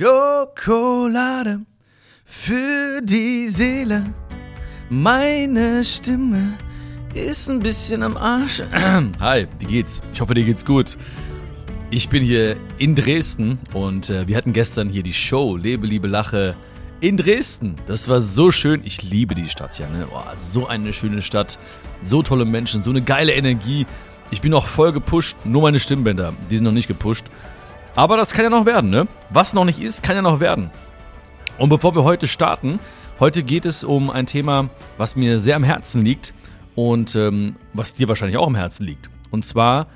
Schokolade für die Seele. Meine Stimme ist ein bisschen am Arsch. Hi, wie geht's? Ich hoffe, dir geht's gut. Ich bin hier in Dresden und äh, wir hatten gestern hier die Show Lebe, Liebe, Lache in Dresden. Das war so schön. Ich liebe die Stadt ja. Ne? Oh, so eine schöne Stadt. So tolle Menschen, so eine geile Energie. Ich bin auch voll gepusht. Nur meine Stimmbänder, die sind noch nicht gepusht. Aber das kann ja noch werden, ne? Was noch nicht ist, kann ja noch werden. Und bevor wir heute starten, heute geht es um ein Thema, was mir sehr am Herzen liegt und ähm, was dir wahrscheinlich auch am Herzen liegt. Und zwar,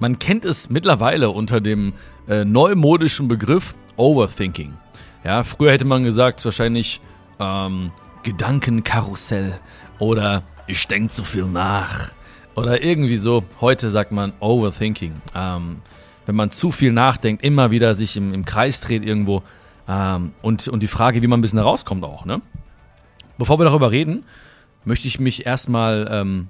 man kennt es mittlerweile unter dem äh, neumodischen Begriff Overthinking. Ja, früher hätte man gesagt, wahrscheinlich ähm, Gedankenkarussell oder ich denke zu viel nach oder irgendwie so. Heute sagt man Overthinking. Ähm, wenn man zu viel nachdenkt, immer wieder sich im, im Kreis dreht irgendwo. Ähm, und, und die Frage, wie man ein bisschen herauskommt auch. Ne? Bevor wir darüber reden, möchte ich mich erstmal ähm,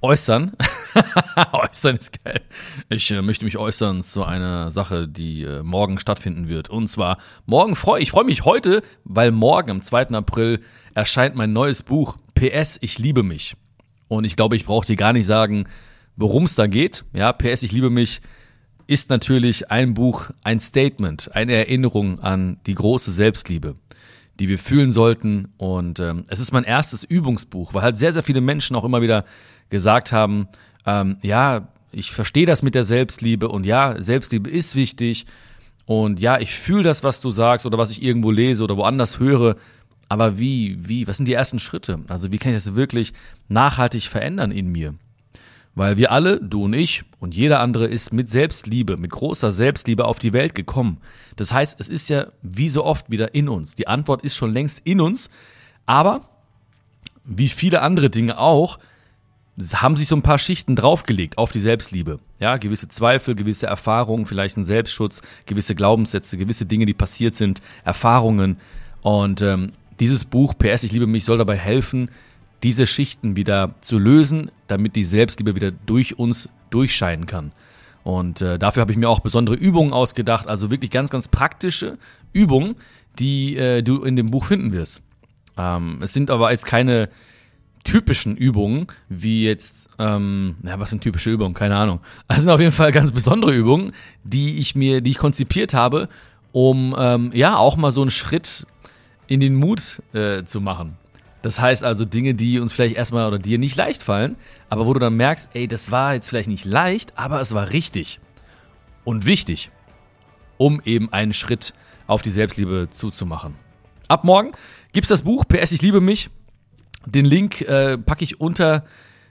äußern. äußern ist geil. Ich äh, möchte mich äußern zu einer Sache, die äh, morgen stattfinden wird. Und zwar, morgen freue ich freue mich heute, weil morgen am 2. April erscheint mein neues Buch PS, ich liebe mich. Und ich glaube, ich brauche dir gar nicht sagen, worum es da geht. Ja, PS, ich liebe mich ist natürlich ein Buch ein Statement, eine Erinnerung an die große Selbstliebe, die wir fühlen sollten. Und ähm, es ist mein erstes Übungsbuch, weil halt sehr, sehr viele Menschen auch immer wieder gesagt haben, ähm, ja, ich verstehe das mit der Selbstliebe und ja, Selbstliebe ist wichtig und ja, ich fühle das, was du sagst oder was ich irgendwo lese oder woanders höre. Aber wie, wie, was sind die ersten Schritte? Also wie kann ich das wirklich nachhaltig verändern in mir? Weil wir alle, du und ich und jeder andere ist mit Selbstliebe, mit großer Selbstliebe auf die Welt gekommen. Das heißt, es ist ja wie so oft wieder in uns. Die Antwort ist schon längst in uns. Aber wie viele andere Dinge auch, haben sich so ein paar Schichten draufgelegt auf die Selbstliebe. Ja, gewisse Zweifel, gewisse Erfahrungen, vielleicht ein Selbstschutz, gewisse Glaubenssätze, gewisse Dinge, die passiert sind, Erfahrungen. Und ähm, dieses Buch, PS, ich liebe mich, soll dabei helfen, diese Schichten wieder zu lösen, damit die Selbstliebe wieder durch uns durchscheinen kann. Und äh, dafür habe ich mir auch besondere Übungen ausgedacht, also wirklich ganz, ganz praktische Übungen, die äh, du in dem Buch finden wirst. Ähm, es sind aber jetzt keine typischen Übungen, wie jetzt, ähm, ja, was sind typische Übungen? Keine Ahnung. Es sind auf jeden Fall ganz besondere Übungen, die ich mir, die ich konzipiert habe, um ähm, ja auch mal so einen Schritt in den Mut äh, zu machen. Das heißt also Dinge, die uns vielleicht erstmal oder dir nicht leicht fallen, aber wo du dann merkst, ey, das war jetzt vielleicht nicht leicht, aber es war richtig und wichtig, um eben einen Schritt auf die Selbstliebe zuzumachen. Ab morgen gibt es das Buch PS Ich liebe mich. Den Link äh, packe ich unter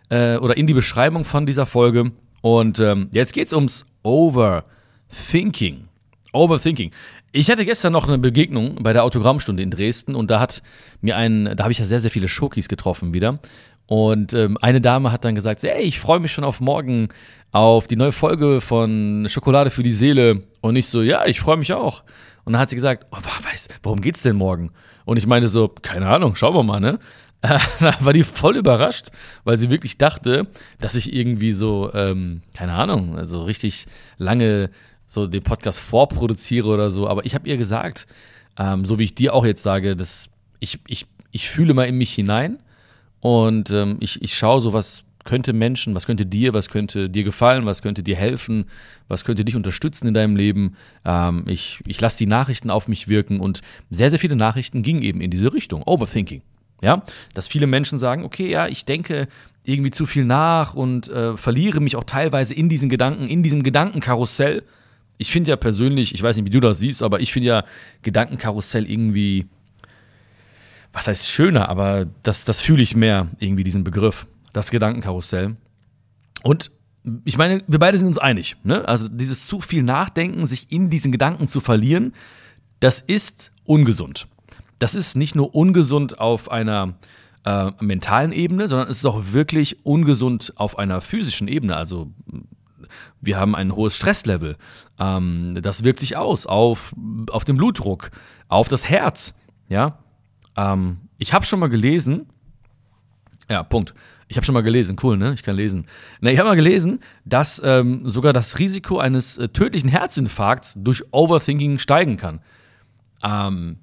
äh, oder in die Beschreibung von dieser Folge. Und ähm, jetzt es ums Overthinking. Overthinking. Ich hatte gestern noch eine Begegnung bei der Autogrammstunde in Dresden und da hat mir ein, da habe ich ja sehr, sehr viele Schokis getroffen wieder. Und ähm, eine Dame hat dann gesagt, hey, ich freue mich schon auf morgen, auf die neue Folge von Schokolade für die Seele. Und ich so, ja, ich freue mich auch. Und dann hat sie gesagt, oh, weiß, worum geht's denn morgen? Und ich meinte so, keine Ahnung, schauen wir mal, ne? da war die voll überrascht, weil sie wirklich dachte, dass ich irgendwie so, ähm, keine Ahnung, also richtig lange so den Podcast vorproduziere oder so. Aber ich habe ihr gesagt, ähm, so wie ich dir auch jetzt sage, dass ich, ich, ich fühle mal in mich hinein und ähm, ich, ich schaue so, was könnte Menschen, was könnte dir, was könnte dir gefallen, was könnte dir helfen, was könnte dich unterstützen in deinem Leben. Ähm, ich ich lasse die Nachrichten auf mich wirken und sehr, sehr viele Nachrichten gingen eben in diese Richtung. Overthinking. Ja, dass viele Menschen sagen, okay, ja, ich denke irgendwie zu viel nach und äh, verliere mich auch teilweise in diesen Gedanken, in diesem Gedankenkarussell ich finde ja persönlich, ich weiß nicht, wie du das siehst, aber ich finde ja Gedankenkarussell irgendwie, was heißt schöner, aber das, das fühle ich mehr, irgendwie diesen Begriff, das Gedankenkarussell. Und ich meine, wir beide sind uns einig, ne? Also dieses zu viel Nachdenken, sich in diesen Gedanken zu verlieren, das ist ungesund. Das ist nicht nur ungesund auf einer äh, mentalen Ebene, sondern es ist auch wirklich ungesund auf einer physischen Ebene. Also wir haben ein hohes Stresslevel. Ähm, das wirkt sich aus auf, auf den Blutdruck, auf das Herz. Ja, ähm, ich habe schon mal gelesen, ja, Punkt. Ich habe schon mal gelesen, cool, ne? Ich kann lesen. Na, ich habe mal gelesen, dass ähm, sogar das Risiko eines äh, tödlichen Herzinfarkts durch Overthinking steigen kann. Ähm,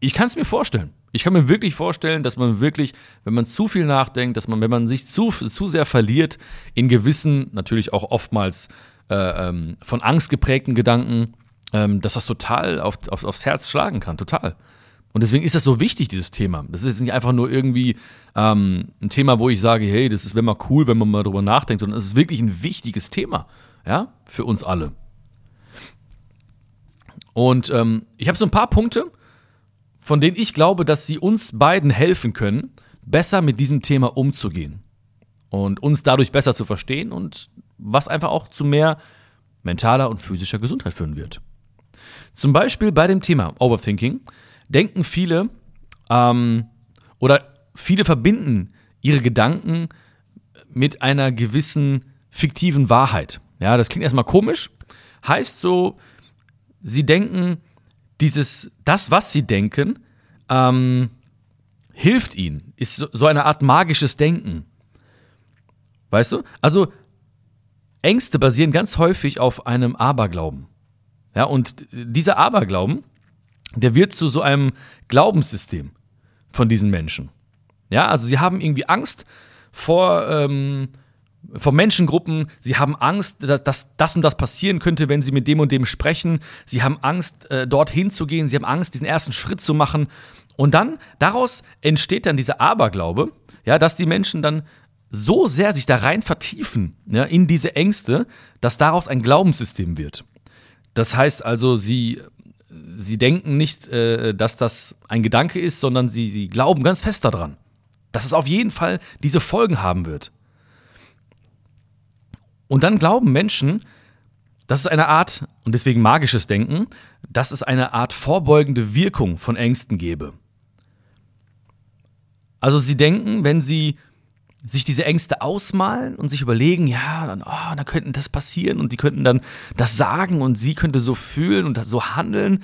ich kann es mir vorstellen. Ich kann mir wirklich vorstellen, dass man wirklich, wenn man zu viel nachdenkt, dass man, wenn man sich zu, zu sehr verliert in gewissen, natürlich auch oftmals äh, ähm, von Angst geprägten Gedanken, ähm, dass das total auf, auf, aufs Herz schlagen kann, total. Und deswegen ist das so wichtig, dieses Thema. Das ist jetzt nicht einfach nur irgendwie ähm, ein Thema, wo ich sage, hey, das wäre mal cool, wenn man mal drüber nachdenkt, sondern es ist wirklich ein wichtiges Thema, ja, für uns alle. Und ähm, ich habe so ein paar Punkte, von denen ich glaube, dass sie uns beiden helfen können, besser mit diesem Thema umzugehen und uns dadurch besser zu verstehen und was einfach auch zu mehr mentaler und physischer Gesundheit führen wird. Zum Beispiel bei dem Thema Overthinking denken viele ähm, oder viele verbinden ihre Gedanken mit einer gewissen fiktiven Wahrheit. Ja, das klingt erstmal komisch. Heißt so, sie denken, dieses, das, was sie denken, ähm, hilft ihnen. Ist so, eine Art magisches Denken. Weißt du? Also, Ängste basieren ganz häufig auf einem Aberglauben. Ja, und dieser Aberglauben der wird zu so einem Glaubenssystem von diesen Menschen. Ja, also sie haben irgendwie Angst vor, ähm, vor Menschengruppen, sie haben Angst, dass, dass, das und das passieren könnte, wenn sie mit dem und dem sprechen, sie haben Angst, äh, dorthin zu gehen, sie haben Angst, diesen ersten Schritt zu machen. Und dann, daraus entsteht dann dieser Aberglaube, ja, dass die Menschen dann so sehr sich da rein vertiefen, ja, in diese Ängste, dass daraus ein Glaubenssystem wird. Das heißt also, sie sie denken nicht, äh, dass das ein Gedanke ist, sondern sie, sie glauben ganz fest daran, dass es auf jeden Fall diese Folgen haben wird. Und dann glauben Menschen, dass es eine Art, und deswegen magisches Denken, dass es eine Art vorbeugende Wirkung von Ängsten gäbe. Also sie denken, wenn sie sich diese Ängste ausmalen und sich überlegen, ja, dann, oh, dann könnte das passieren und die könnten dann das sagen und sie könnte so fühlen und so handeln,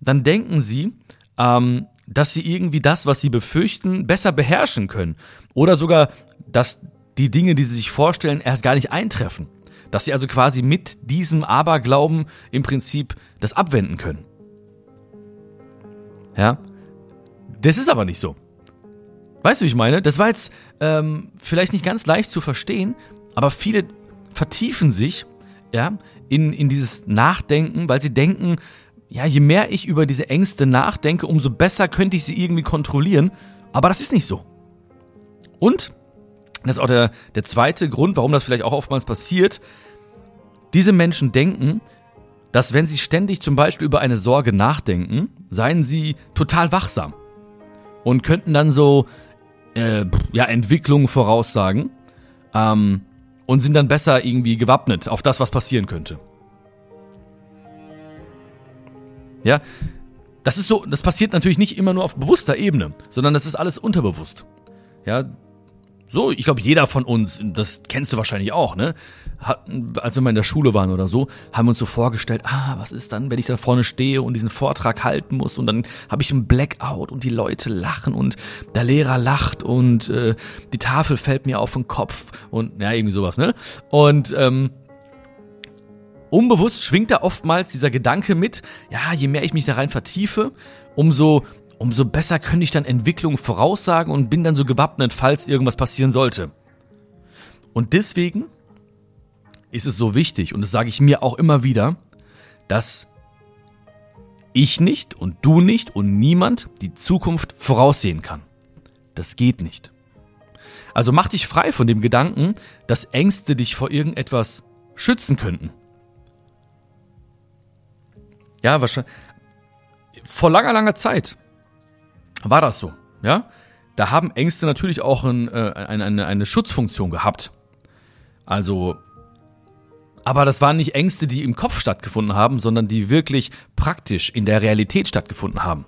dann denken sie, ähm, dass sie irgendwie das, was sie befürchten, besser beherrschen können. Oder sogar, dass die Dinge, die sie sich vorstellen, erst gar nicht eintreffen. Dass sie also quasi mit diesem Aberglauben im Prinzip das abwenden können. Ja? Das ist aber nicht so. Weißt du, wie ich meine? Das war jetzt ähm, vielleicht nicht ganz leicht zu verstehen, aber viele vertiefen sich ja, in, in dieses Nachdenken, weil sie denken, ja, je mehr ich über diese Ängste nachdenke, umso besser könnte ich sie irgendwie kontrollieren. Aber das ist nicht so. Und, das ist auch der, der zweite Grund, warum das vielleicht auch oftmals passiert, diese Menschen denken, dass wenn sie ständig zum Beispiel über eine Sorge nachdenken, seien sie total wachsam und könnten dann so äh, ja, Entwicklungen voraussagen ähm, und sind dann besser irgendwie gewappnet auf das, was passieren könnte. Ja, das ist so, das passiert natürlich nicht immer nur auf bewusster Ebene, sondern das ist alles unterbewusst. Ja, so, ich glaube, jeder von uns, das kennst du wahrscheinlich auch, ne? Hat, als wir mal in der Schule waren oder so, haben wir uns so vorgestellt, ah, was ist dann, wenn ich da vorne stehe und diesen Vortrag halten muss und dann habe ich einen Blackout und die Leute lachen und der Lehrer lacht und äh, die Tafel fällt mir auf den Kopf und ja, irgendwie sowas, ne? Und ähm, unbewusst schwingt da oftmals dieser Gedanke mit, ja, je mehr ich mich da rein vertiefe, umso umso besser könnte ich dann Entwicklungen voraussagen und bin dann so gewappnet, falls irgendwas passieren sollte. Und deswegen ist es so wichtig, und das sage ich mir auch immer wieder, dass ich nicht und du nicht und niemand die Zukunft voraussehen kann. Das geht nicht. Also mach dich frei von dem Gedanken, dass Ängste dich vor irgendetwas schützen könnten. Ja, wahrscheinlich. Vor langer, langer Zeit war das so. Ja? Da haben Ängste natürlich auch ein, äh, eine, eine, eine Schutzfunktion gehabt. Also, aber das waren nicht Ängste, die im Kopf stattgefunden haben, sondern die wirklich praktisch in der Realität stattgefunden haben.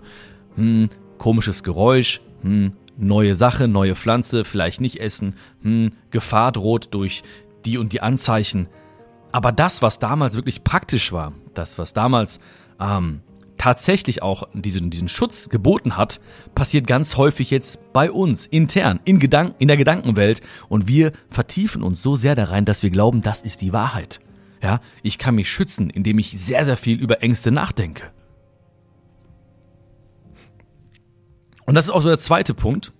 Hm, komisches Geräusch, hm, neue Sache, neue Pflanze, vielleicht nicht essen, hm, Gefahr droht durch die und die Anzeichen. Aber das, was damals wirklich praktisch war, das, was damals ähm, tatsächlich auch diesen, diesen Schutz geboten hat, passiert ganz häufig jetzt bei uns, intern, in, Gedank in der Gedankenwelt. Und wir vertiefen uns so sehr da rein, dass wir glauben, das ist die Wahrheit. Ja, ich kann mich schützen, indem ich sehr, sehr viel über Ängste nachdenke. Und das ist auch so der zweite Punkt,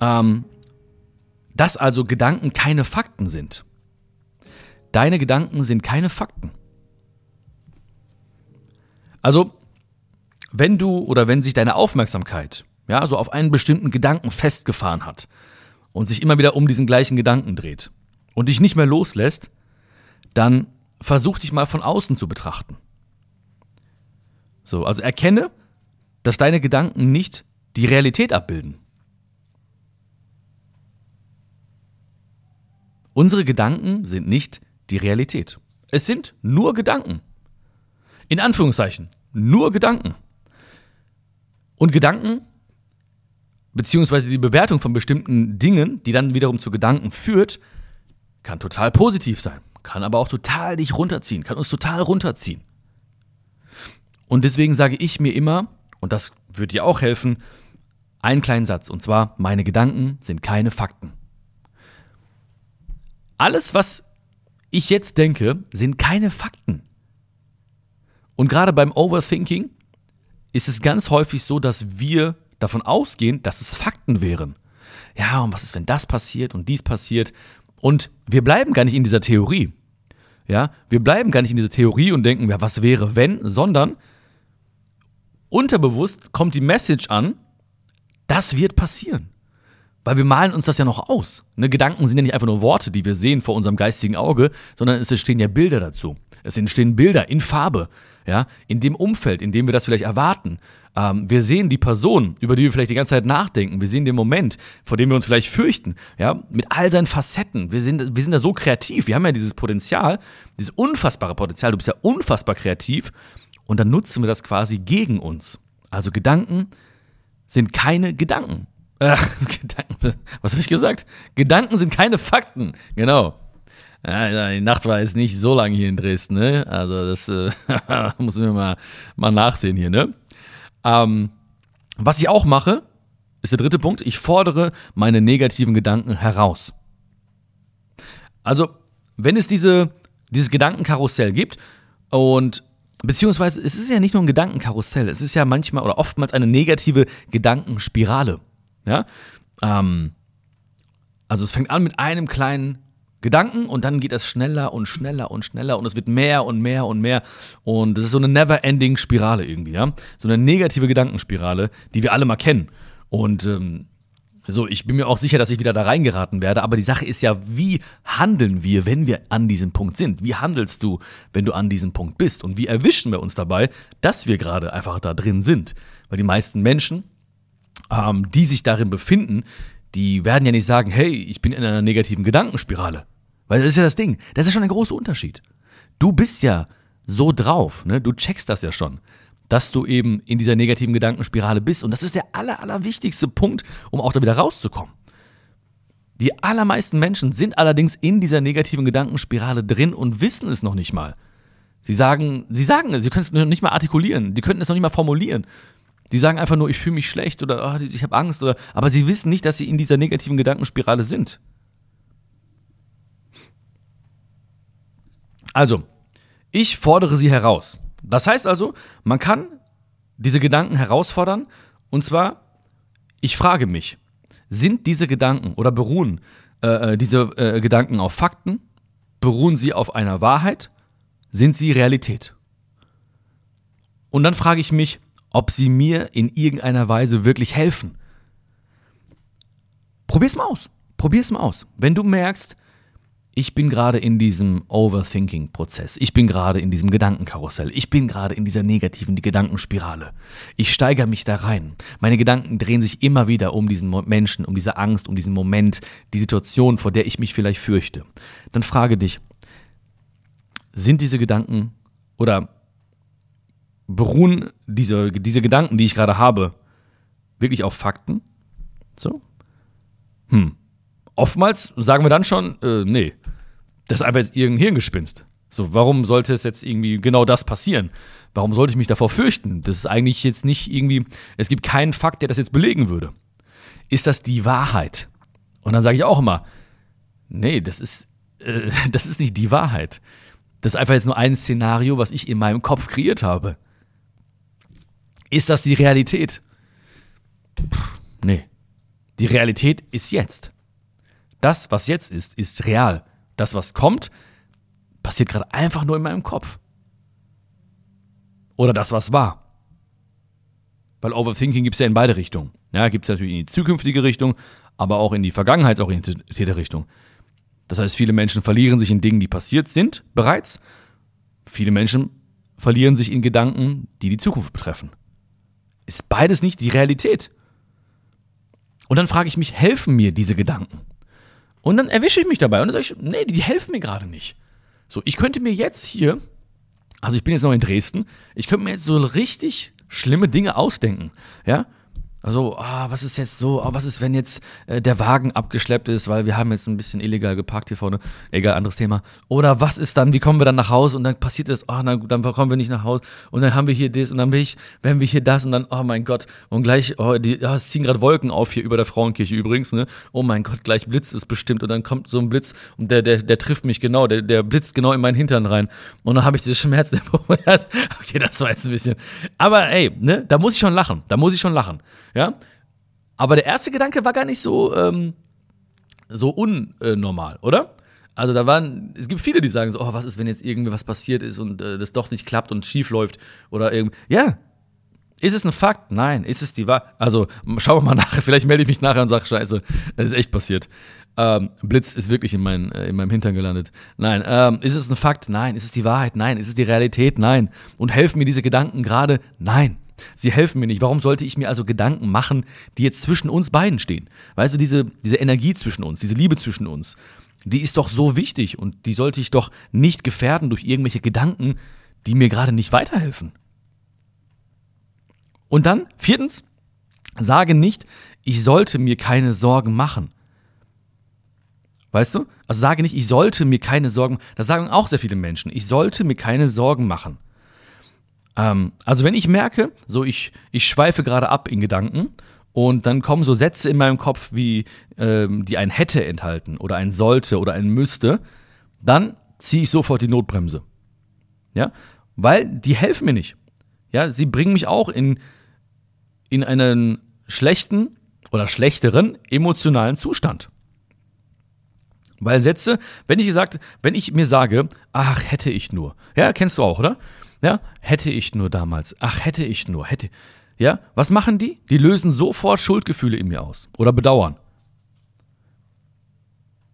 ähm, dass also Gedanken keine Fakten sind. Deine Gedanken sind keine Fakten. Also, wenn du oder wenn sich deine Aufmerksamkeit ja, so auf einen bestimmten Gedanken festgefahren hat und sich immer wieder um diesen gleichen Gedanken dreht und dich nicht mehr loslässt, dann versuch dich mal von außen zu betrachten. So, also erkenne, dass deine Gedanken nicht die Realität abbilden. Unsere Gedanken sind nicht die Realität. Es sind nur Gedanken. In Anführungszeichen, nur Gedanken. Und Gedanken, beziehungsweise die Bewertung von bestimmten Dingen, die dann wiederum zu Gedanken führt, kann total positiv sein, kann aber auch total dich runterziehen, kann uns total runterziehen. Und deswegen sage ich mir immer, und das wird dir auch helfen, einen kleinen Satz, und zwar, meine Gedanken sind keine Fakten. Alles, was ich jetzt denke, sind keine Fakten. Und gerade beim Overthinking ist es ganz häufig so, dass wir davon ausgehen, dass es Fakten wären. Ja, und was ist, wenn das passiert und dies passiert? Und wir bleiben gar nicht in dieser Theorie. Ja, wir bleiben gar nicht in dieser Theorie und denken, ja, was wäre, wenn, sondern unterbewusst kommt die Message an, das wird passieren. Weil wir malen uns das ja noch aus. Ne, Gedanken sind ja nicht einfach nur Worte, die wir sehen vor unserem geistigen Auge, sondern es entstehen ja Bilder dazu. Es entstehen Bilder in Farbe, ja, in dem Umfeld, in dem wir das vielleicht erwarten. Ähm, wir sehen die Person, über die wir vielleicht die ganze Zeit nachdenken. Wir sehen den Moment, vor dem wir uns vielleicht fürchten, ja, mit all seinen Facetten. Wir sind, wir sind da so kreativ. Wir haben ja dieses Potenzial, dieses unfassbare Potenzial. Du bist ja unfassbar kreativ. Und dann nutzen wir das quasi gegen uns. Also Gedanken sind keine Gedanken. Äh, Gedanken, was habe ich gesagt? Gedanken sind keine Fakten. Genau. Ja, die Nacht war jetzt nicht so lange hier in Dresden, ne? Also das äh, müssen wir mal, mal nachsehen hier, ne? Ähm, was ich auch mache, ist der dritte Punkt, ich fordere meine negativen Gedanken heraus. Also, wenn es diese, dieses Gedankenkarussell gibt und beziehungsweise es ist ja nicht nur ein Gedankenkarussell, es ist ja manchmal oder oftmals eine negative Gedankenspirale. Ja? Ähm, also es fängt an mit einem kleinen Gedanken und dann geht es schneller und schneller und schneller und es wird mehr und mehr und mehr und es ist so eine never-ending Spirale irgendwie, ja, so eine negative Gedankenspirale, die wir alle mal kennen und ähm, so, ich bin mir auch sicher, dass ich wieder da reingeraten werde, aber die Sache ist ja, wie handeln wir, wenn wir an diesem Punkt sind? Wie handelst du, wenn du an diesem Punkt bist? Und wie erwischen wir uns dabei, dass wir gerade einfach da drin sind? Weil die meisten Menschen ähm, die sich darin befinden, die werden ja nicht sagen, hey, ich bin in einer negativen Gedankenspirale. Weil das ist ja das Ding. Das ist schon ein großer Unterschied. Du bist ja so drauf, ne? Du checkst das ja schon, dass du eben in dieser negativen Gedankenspirale bist. Und das ist der aller, aller wichtigste Punkt, um auch da wieder rauszukommen. Die allermeisten Menschen sind allerdings in dieser negativen Gedankenspirale drin und wissen es noch nicht mal. Sie sagen, sie sagen es, sie können es noch nicht mal artikulieren, die könnten es noch nicht mal formulieren. Die sagen einfach nur, ich fühle mich schlecht oder oh, ich habe Angst oder, aber sie wissen nicht, dass sie in dieser negativen Gedankenspirale sind. Also, ich fordere sie heraus. Das heißt also, man kann diese Gedanken herausfordern und zwar, ich frage mich, sind diese Gedanken oder beruhen äh, äh diese äh, Gedanken auf Fakten? Beruhen sie auf einer Wahrheit? Sind sie Realität? Und dann frage ich mich, ob sie mir in irgendeiner Weise wirklich helfen. Probier's mal aus. Probier's mal aus. Wenn du merkst, ich bin gerade in diesem Overthinking-Prozess. Ich bin gerade in diesem Gedankenkarussell. Ich bin gerade in dieser negativen Gedankenspirale. Ich steigere mich da rein. Meine Gedanken drehen sich immer wieder um diesen Menschen, um diese Angst, um diesen Moment, die Situation, vor der ich mich vielleicht fürchte. Dann frage dich, sind diese Gedanken oder beruhen diese, diese Gedanken, die ich gerade habe, wirklich auf Fakten? So? Hm. Oftmals sagen wir dann schon, äh, nee, das ist einfach jetzt irgendein Hirngespinst. So, warum sollte es jetzt irgendwie genau das passieren? Warum sollte ich mich davor fürchten? Das ist eigentlich jetzt nicht irgendwie, es gibt keinen Fakt, der das jetzt belegen würde. Ist das die Wahrheit? Und dann sage ich auch immer, nee, das ist, äh, das ist nicht die Wahrheit. Das ist einfach jetzt nur ein Szenario, was ich in meinem Kopf kreiert habe. Ist das die Realität? Puh, nee. Die Realität ist jetzt. Das, was jetzt ist, ist real. Das, was kommt, passiert gerade einfach nur in meinem Kopf. Oder das, was war. Weil Overthinking gibt es ja in beide Richtungen. Ja, gibt es natürlich in die zukünftige Richtung, aber auch in die vergangenheitsorientierte Richtung. Das heißt, viele Menschen verlieren sich in Dingen, die passiert sind bereits. Viele Menschen verlieren sich in Gedanken, die die Zukunft betreffen. Ist beides nicht die Realität? Und dann frage ich mich, helfen mir diese Gedanken? Und dann erwische ich mich dabei und dann sage ich, nee, die helfen mir gerade nicht. So, ich könnte mir jetzt hier, also ich bin jetzt noch in Dresden, ich könnte mir jetzt so richtig schlimme Dinge ausdenken, ja? Also, ah, was ist jetzt so, ah, was ist, wenn jetzt äh, der Wagen abgeschleppt ist, weil wir haben jetzt ein bisschen illegal geparkt hier vorne. Egal, anderes Thema. Oder was ist dann, wie kommen wir dann nach Hause und dann passiert das, ah, dann, dann kommen wir nicht nach Hause und dann haben wir hier das und dann will ich, werden wir hier das und dann, oh mein Gott, und gleich, oh, die, ja, es ziehen gerade Wolken auf hier über der Frauenkirche übrigens, ne? Oh mein Gott, gleich blitzt es bestimmt und dann kommt so ein Blitz und der, der, der trifft mich genau, der, der blitzt genau in meinen Hintern rein und dann habe ich dieses Schmerz. okay, das war jetzt ein bisschen. Aber ey, ne, da muss ich schon lachen, da muss ich schon lachen, ja? Aber der erste Gedanke war gar nicht so, ähm, so unnormal, oder? Also da waren, es gibt viele, die sagen so, oh, was ist, wenn jetzt irgendwie was passiert ist und äh, das doch nicht klappt und schief läuft oder irgendwie. Ja. Ist es ein Fakt? Nein. Ist es die Wahrheit? Also schauen wir mal nach. Vielleicht melde ich mich nachher und sage, scheiße, das ist echt passiert. Ähm, Blitz ist wirklich in, mein, äh, in meinem Hintern gelandet. Nein. Ähm, ist es ein Fakt? Nein. Ist es die Wahrheit? Nein. Ist es die Realität? Nein. Und helfen mir diese Gedanken gerade? Nein. Sie helfen mir nicht. Warum sollte ich mir also Gedanken machen, die jetzt zwischen uns beiden stehen? Weißt du, diese, diese Energie zwischen uns, diese Liebe zwischen uns, die ist doch so wichtig und die sollte ich doch nicht gefährden durch irgendwelche Gedanken, die mir gerade nicht weiterhelfen. Und dann, viertens, sage nicht, ich sollte mir keine Sorgen machen. Weißt du? Also sage nicht, ich sollte mir keine Sorgen, das sagen auch sehr viele Menschen, ich sollte mir keine Sorgen machen. Ähm, also wenn ich merke, so ich, ich schweife gerade ab in Gedanken und dann kommen so Sätze in meinem Kopf, wie ähm, die ein hätte enthalten oder ein sollte oder ein müsste, dann ziehe ich sofort die Notbremse. Ja, weil die helfen mir nicht. Ja, sie bringen mich auch in, in einen schlechten oder schlechteren emotionalen Zustand. Weil Sätze, wenn ich gesagt, wenn ich mir sage, ach, hätte ich nur. Ja, kennst du auch, oder? Ja, hätte ich nur damals. Ach, hätte ich nur, hätte. Ja, was machen die? Die lösen sofort Schuldgefühle in mir aus oder Bedauern.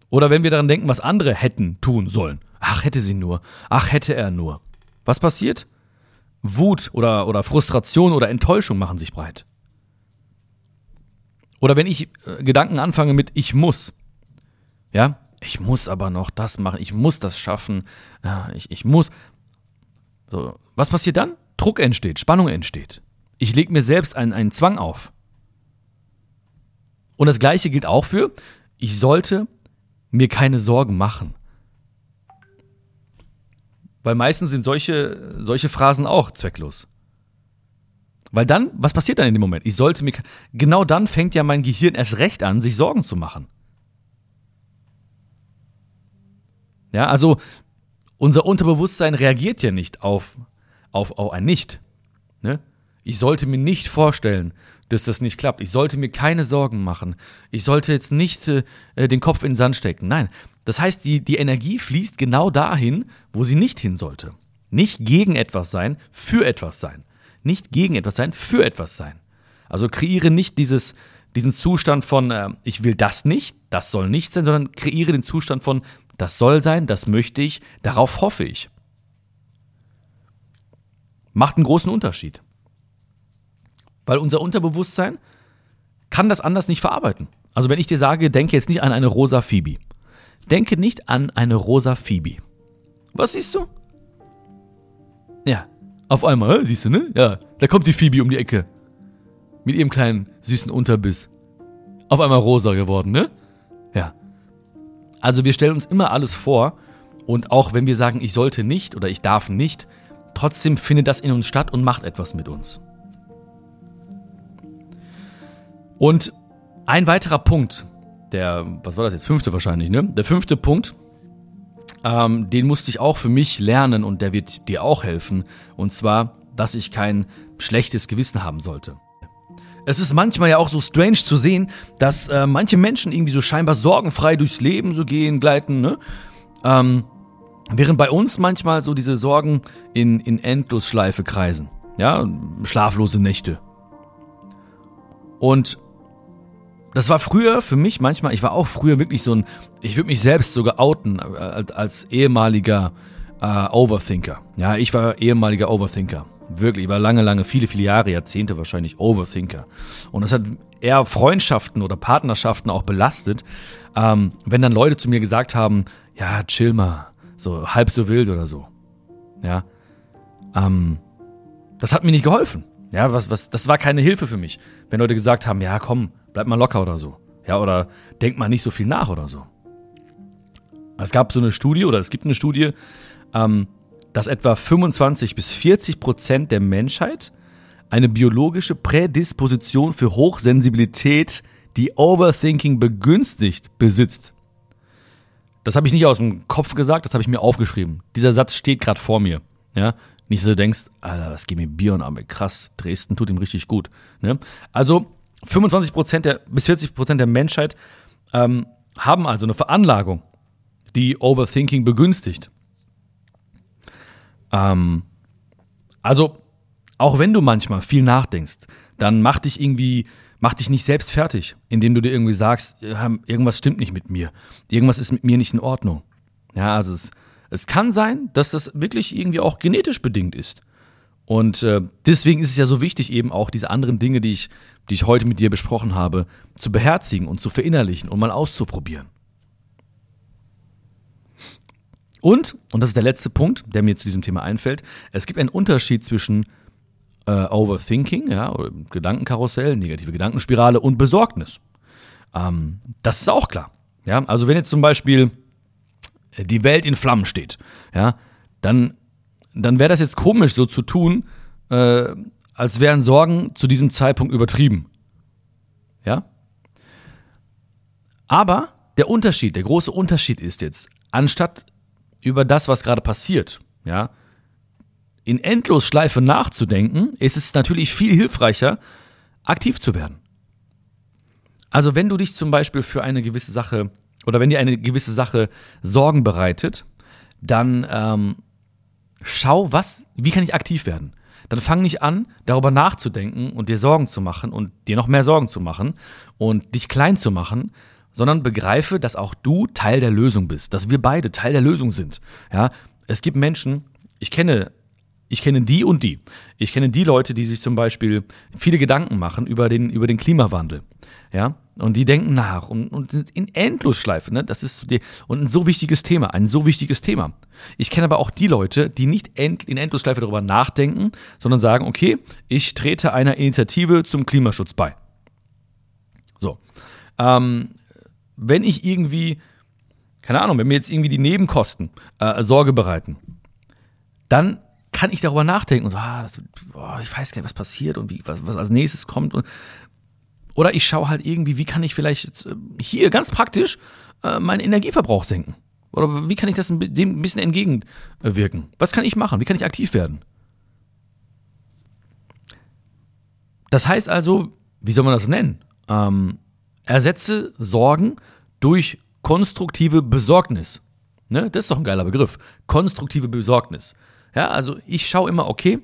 Oder wenn wir daran denken, was andere hätten tun sollen. Ach, hätte sie nur. Ach, hätte er nur. Was passiert? Wut oder, oder Frustration oder Enttäuschung machen sich breit. Oder wenn ich äh, Gedanken anfange mit ich muss. Ja, ich muss aber noch das machen, ich muss das schaffen, ja, ich, ich muss. So, was passiert dann? Druck entsteht, Spannung entsteht. Ich lege mir selbst einen, einen Zwang auf. Und das Gleiche gilt auch für, ich sollte mir keine Sorgen machen. Weil meistens sind solche, solche Phrasen auch zwecklos. Weil dann, was passiert dann in dem Moment? Ich sollte mir, genau dann fängt ja mein Gehirn erst recht an, sich Sorgen zu machen. Ja, also unser Unterbewusstsein reagiert ja nicht auf, auf, auf ein Nicht. Ne? Ich sollte mir nicht vorstellen, dass das nicht klappt. Ich sollte mir keine Sorgen machen. Ich sollte jetzt nicht äh, den Kopf in den Sand stecken. Nein, das heißt, die, die Energie fließt genau dahin, wo sie nicht hin sollte. Nicht gegen etwas sein, für etwas sein. Nicht gegen etwas sein, für etwas sein. Also kreiere nicht dieses, diesen Zustand von, äh, ich will das nicht, das soll nicht sein, sondern kreiere den Zustand von, das soll sein, das möchte ich, darauf hoffe ich. Macht einen großen Unterschied. Weil unser Unterbewusstsein kann das anders nicht verarbeiten. Also wenn ich dir sage, denke jetzt nicht an eine rosa Phoebe. Denke nicht an eine rosa Phoebe. Was siehst du? Ja, auf einmal, siehst du, ne? Ja, da kommt die Phoebe um die Ecke. Mit ihrem kleinen süßen Unterbiss. Auf einmal rosa geworden, ne? Ja. Also wir stellen uns immer alles vor und auch wenn wir sagen, ich sollte nicht oder ich darf nicht, trotzdem findet das in uns statt und macht etwas mit uns. Und ein weiterer Punkt, der, was war das jetzt, fünfte wahrscheinlich, ne? Der fünfte Punkt, ähm, den musste ich auch für mich lernen und der wird dir auch helfen. Und zwar, dass ich kein schlechtes Gewissen haben sollte. Es ist manchmal ja auch so strange zu sehen, dass äh, manche Menschen irgendwie so scheinbar sorgenfrei durchs Leben so gehen, gleiten, ne? Ähm, während bei uns manchmal so diese Sorgen in, in Endlosschleife kreisen. Ja, schlaflose Nächte. Und das war früher für mich manchmal, ich war auch früher wirklich so ein, ich würde mich selbst sogar outen äh, als, als ehemaliger äh, Overthinker. Ja, ich war ehemaliger Overthinker. Wirklich, ich war lange, lange, viele, viele Jahre, Jahrzehnte wahrscheinlich Overthinker. Und das hat eher Freundschaften oder Partnerschaften auch belastet, ähm, wenn dann Leute zu mir gesagt haben, ja, chill mal, so halb so wild oder so. Ja. Ähm, das hat mir nicht geholfen. Ja, was, was, das war keine Hilfe für mich. Wenn Leute gesagt haben, ja, komm, bleib mal locker oder so. Ja, oder denk mal nicht so viel nach oder so. Es gab so eine Studie oder es gibt eine Studie, ähm, dass etwa 25 bis 40 Prozent der Menschheit eine biologische Prädisposition für Hochsensibilität, die Overthinking begünstigt, besitzt. Das habe ich nicht aus dem Kopf gesagt, das habe ich mir aufgeschrieben. Dieser Satz steht gerade vor mir. Ja, nicht so du denkst, Alter, was geht mir Bier und Arme, krass, Dresden tut ihm richtig gut. Ne? Also 25 Prozent der, bis 40 Prozent der Menschheit ähm, haben also eine Veranlagung, die Overthinking begünstigt. Ähm, also, auch wenn du manchmal viel nachdenkst, dann mach dich irgendwie, mach dich nicht selbst fertig, indem du dir irgendwie sagst, irgendwas stimmt nicht mit mir, irgendwas ist mit mir nicht in Ordnung. Ja, also es, es kann sein, dass das wirklich irgendwie auch genetisch bedingt ist. Und äh, deswegen ist es ja so wichtig, eben auch diese anderen Dinge, die ich, die ich heute mit dir besprochen habe, zu beherzigen und zu verinnerlichen und mal auszuprobieren. Und, und das ist der letzte Punkt, der mir zu diesem Thema einfällt, es gibt einen Unterschied zwischen äh, Overthinking, ja, oder Gedankenkarussell, negative Gedankenspirale und Besorgnis. Ähm, das ist auch klar. Ja, also wenn jetzt zum Beispiel die Welt in Flammen steht, ja, dann dann wäre das jetzt komisch, so zu tun, äh, als wären Sorgen zu diesem Zeitpunkt übertrieben. Ja? Aber der Unterschied, der große Unterschied ist jetzt, anstatt über das, was gerade passiert, ja, in Endlosschleife nachzudenken, ist es natürlich viel hilfreicher, aktiv zu werden. Also wenn du dich zum Beispiel für eine gewisse Sache oder wenn dir eine gewisse Sache Sorgen bereitet, dann ähm, schau, was, wie kann ich aktiv werden? Dann fang nicht an, darüber nachzudenken und dir Sorgen zu machen und dir noch mehr Sorgen zu machen und dich klein zu machen, sondern begreife, dass auch du Teil der Lösung bist, dass wir beide Teil der Lösung sind. Ja, es gibt Menschen, ich kenne ich kenne die und die. Ich kenne die Leute, die sich zum Beispiel viele Gedanken machen über den, über den Klimawandel. Ja, und die denken nach und, und sind in Endlosschleife. Ne? Das ist die, und ein so wichtiges Thema, ein so wichtiges Thema. Ich kenne aber auch die Leute, die nicht end, in Endlosschleife darüber nachdenken, sondern sagen, okay, ich trete einer Initiative zum Klimaschutz bei. So. Ähm, wenn ich irgendwie, keine Ahnung, wenn mir jetzt irgendwie die Nebenkosten äh, Sorge bereiten, dann kann ich darüber nachdenken und so, ah, das, boah, ich weiß gar nicht, was passiert und wie, was, was als nächstes kommt. Und, oder ich schaue halt irgendwie, wie kann ich vielleicht äh, hier ganz praktisch äh, meinen Energieverbrauch senken? Oder wie kann ich das dem ein bisschen entgegenwirken? Was kann ich machen? Wie kann ich aktiv werden? Das heißt also, wie soll man das nennen? Ähm, ersetze Sorgen durch konstruktive Besorgnis. Ne? Das ist doch ein geiler Begriff. Konstruktive Besorgnis. Ja, also ich schaue immer, okay,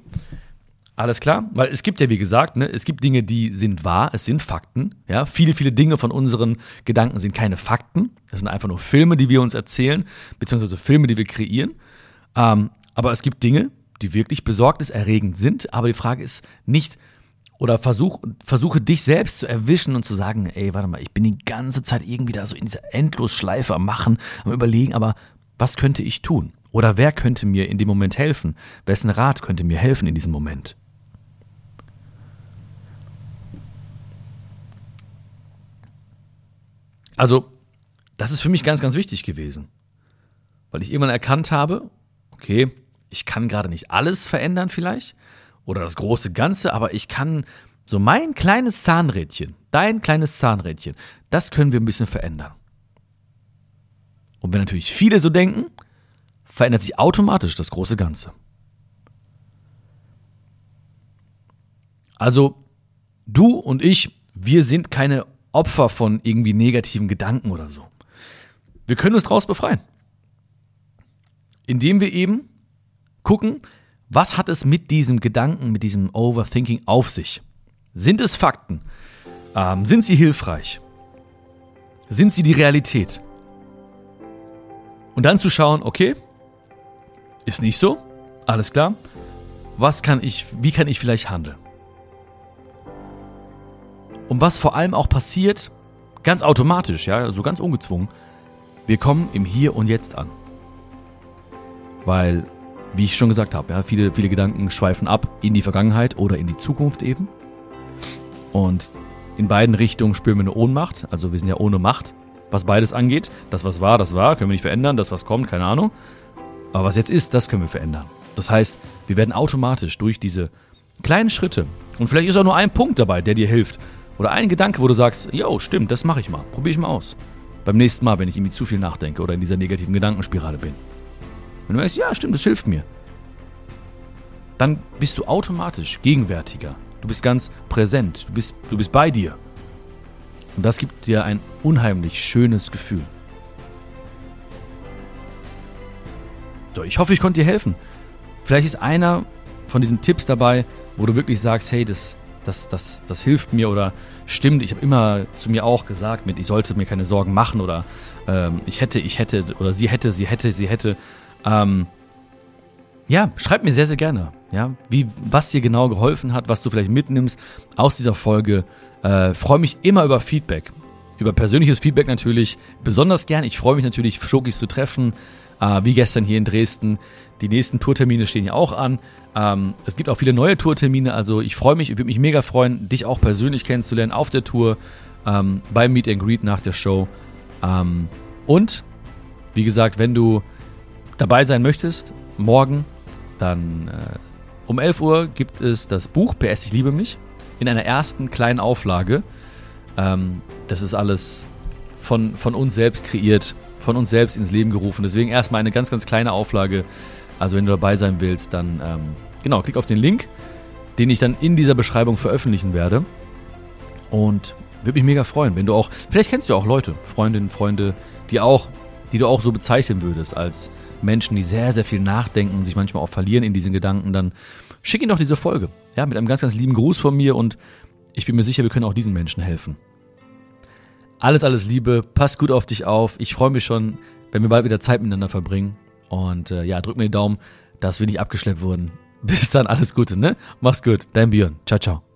alles klar, weil es gibt ja, wie gesagt, ne, es gibt Dinge, die sind wahr, es sind Fakten. Ja, viele, viele Dinge von unseren Gedanken sind keine Fakten. Das sind einfach nur Filme, die wir uns erzählen, beziehungsweise Filme, die wir kreieren. Ähm, aber es gibt Dinge, die wirklich besorgniserregend sind. Aber die Frage ist nicht, oder versuch, versuche dich selbst zu erwischen und zu sagen, ey, warte mal, ich bin die ganze Zeit irgendwie da so in dieser Endlosschleife am Machen, am Überlegen, aber was könnte ich tun? Oder wer könnte mir in dem Moment helfen? Wessen Rat könnte mir helfen in diesem Moment? Also, das ist für mich ganz, ganz wichtig gewesen. Weil ich irgendwann erkannt habe, okay, ich kann gerade nicht alles verändern vielleicht oder das große Ganze, aber ich kann so mein kleines Zahnrädchen, dein kleines Zahnrädchen, das können wir ein bisschen verändern. Und wenn natürlich viele so denken, verändert sich automatisch das große Ganze. Also, du und ich, wir sind keine Opfer von irgendwie negativen Gedanken oder so. Wir können uns daraus befreien. Indem wir eben gucken, was hat es mit diesem Gedanken, mit diesem Overthinking auf sich? Sind es Fakten? Ähm, sind sie hilfreich? Sind sie die Realität? Und dann zu schauen, okay, ist nicht so, alles klar. Was kann ich, wie kann ich vielleicht handeln? Und was vor allem auch passiert, ganz automatisch, ja, so ganz ungezwungen, wir kommen im Hier und Jetzt an. Weil, wie ich schon gesagt habe, ja, viele, viele Gedanken schweifen ab in die Vergangenheit oder in die Zukunft eben. Und in beiden Richtungen spüren wir eine Ohnmacht. Also wir sind ja ohne Macht, was beides angeht. Das, was war, das war, können wir nicht verändern. Das, was kommt, keine Ahnung. Aber was jetzt ist, das können wir verändern. Das heißt, wir werden automatisch durch diese kleinen Schritte, und vielleicht ist auch nur ein Punkt dabei, der dir hilft, oder ein Gedanke, wo du sagst, yo, stimmt, das mache ich mal, probiere ich mal aus. Beim nächsten Mal, wenn ich irgendwie zu viel nachdenke oder in dieser negativen Gedankenspirale bin. Wenn du merkst, ja, stimmt, das hilft mir, dann bist du automatisch gegenwärtiger. Du bist ganz präsent, du bist, du bist bei dir. Und das gibt dir ein unheimlich schönes Gefühl. So, ich hoffe, ich konnte dir helfen. Vielleicht ist einer von diesen Tipps dabei, wo du wirklich sagst, hey, das, das, das, das hilft mir oder stimmt. Ich habe immer zu mir auch gesagt, ich sollte mir keine Sorgen machen oder ähm, ich hätte, ich hätte oder sie hätte, sie hätte, sie hätte. Ähm, ja, schreib mir sehr, sehr gerne, ja, wie, was dir genau geholfen hat, was du vielleicht mitnimmst aus dieser Folge. Äh, freue mich immer über Feedback. Über persönliches Feedback natürlich besonders gern. Ich freue mich natürlich, Schokis zu treffen, äh, wie gestern hier in Dresden. Die nächsten Tourtermine stehen ja auch an. Ähm, es gibt auch viele neue Tourtermine, also ich freue mich, ich würde mich mega freuen, dich auch persönlich kennenzulernen auf der Tour, ähm, beim Meet and Greet nach der Show. Ähm, und, wie gesagt, wenn du dabei sein möchtest, morgen, dann äh, um 11 Uhr gibt es das Buch PS Ich liebe mich in einer ersten kleinen Auflage. Ähm, das ist alles von, von uns selbst kreiert, von uns selbst ins Leben gerufen. Deswegen erstmal eine ganz, ganz kleine Auflage. Also wenn du dabei sein willst, dann ähm, genau, klick auf den Link, den ich dann in dieser Beschreibung veröffentlichen werde. Und würde mich mega freuen, wenn du auch, vielleicht kennst du auch Leute, Freundinnen, Freunde, die auch, die du auch so bezeichnen würdest als Menschen, die sehr, sehr viel nachdenken und sich manchmal auch verlieren in diesen Gedanken, dann schick ihnen doch diese Folge. Ja, mit einem ganz, ganz lieben Gruß von mir und ich bin mir sicher, wir können auch diesen Menschen helfen. Alles, alles Liebe, pass gut auf dich auf. Ich freue mich schon, wenn wir bald wieder Zeit miteinander verbringen. Und äh, ja, drück mir die Daumen, dass wir nicht abgeschleppt wurden. Bis dann, alles Gute, ne? Mach's gut, dein Björn. Ciao, ciao.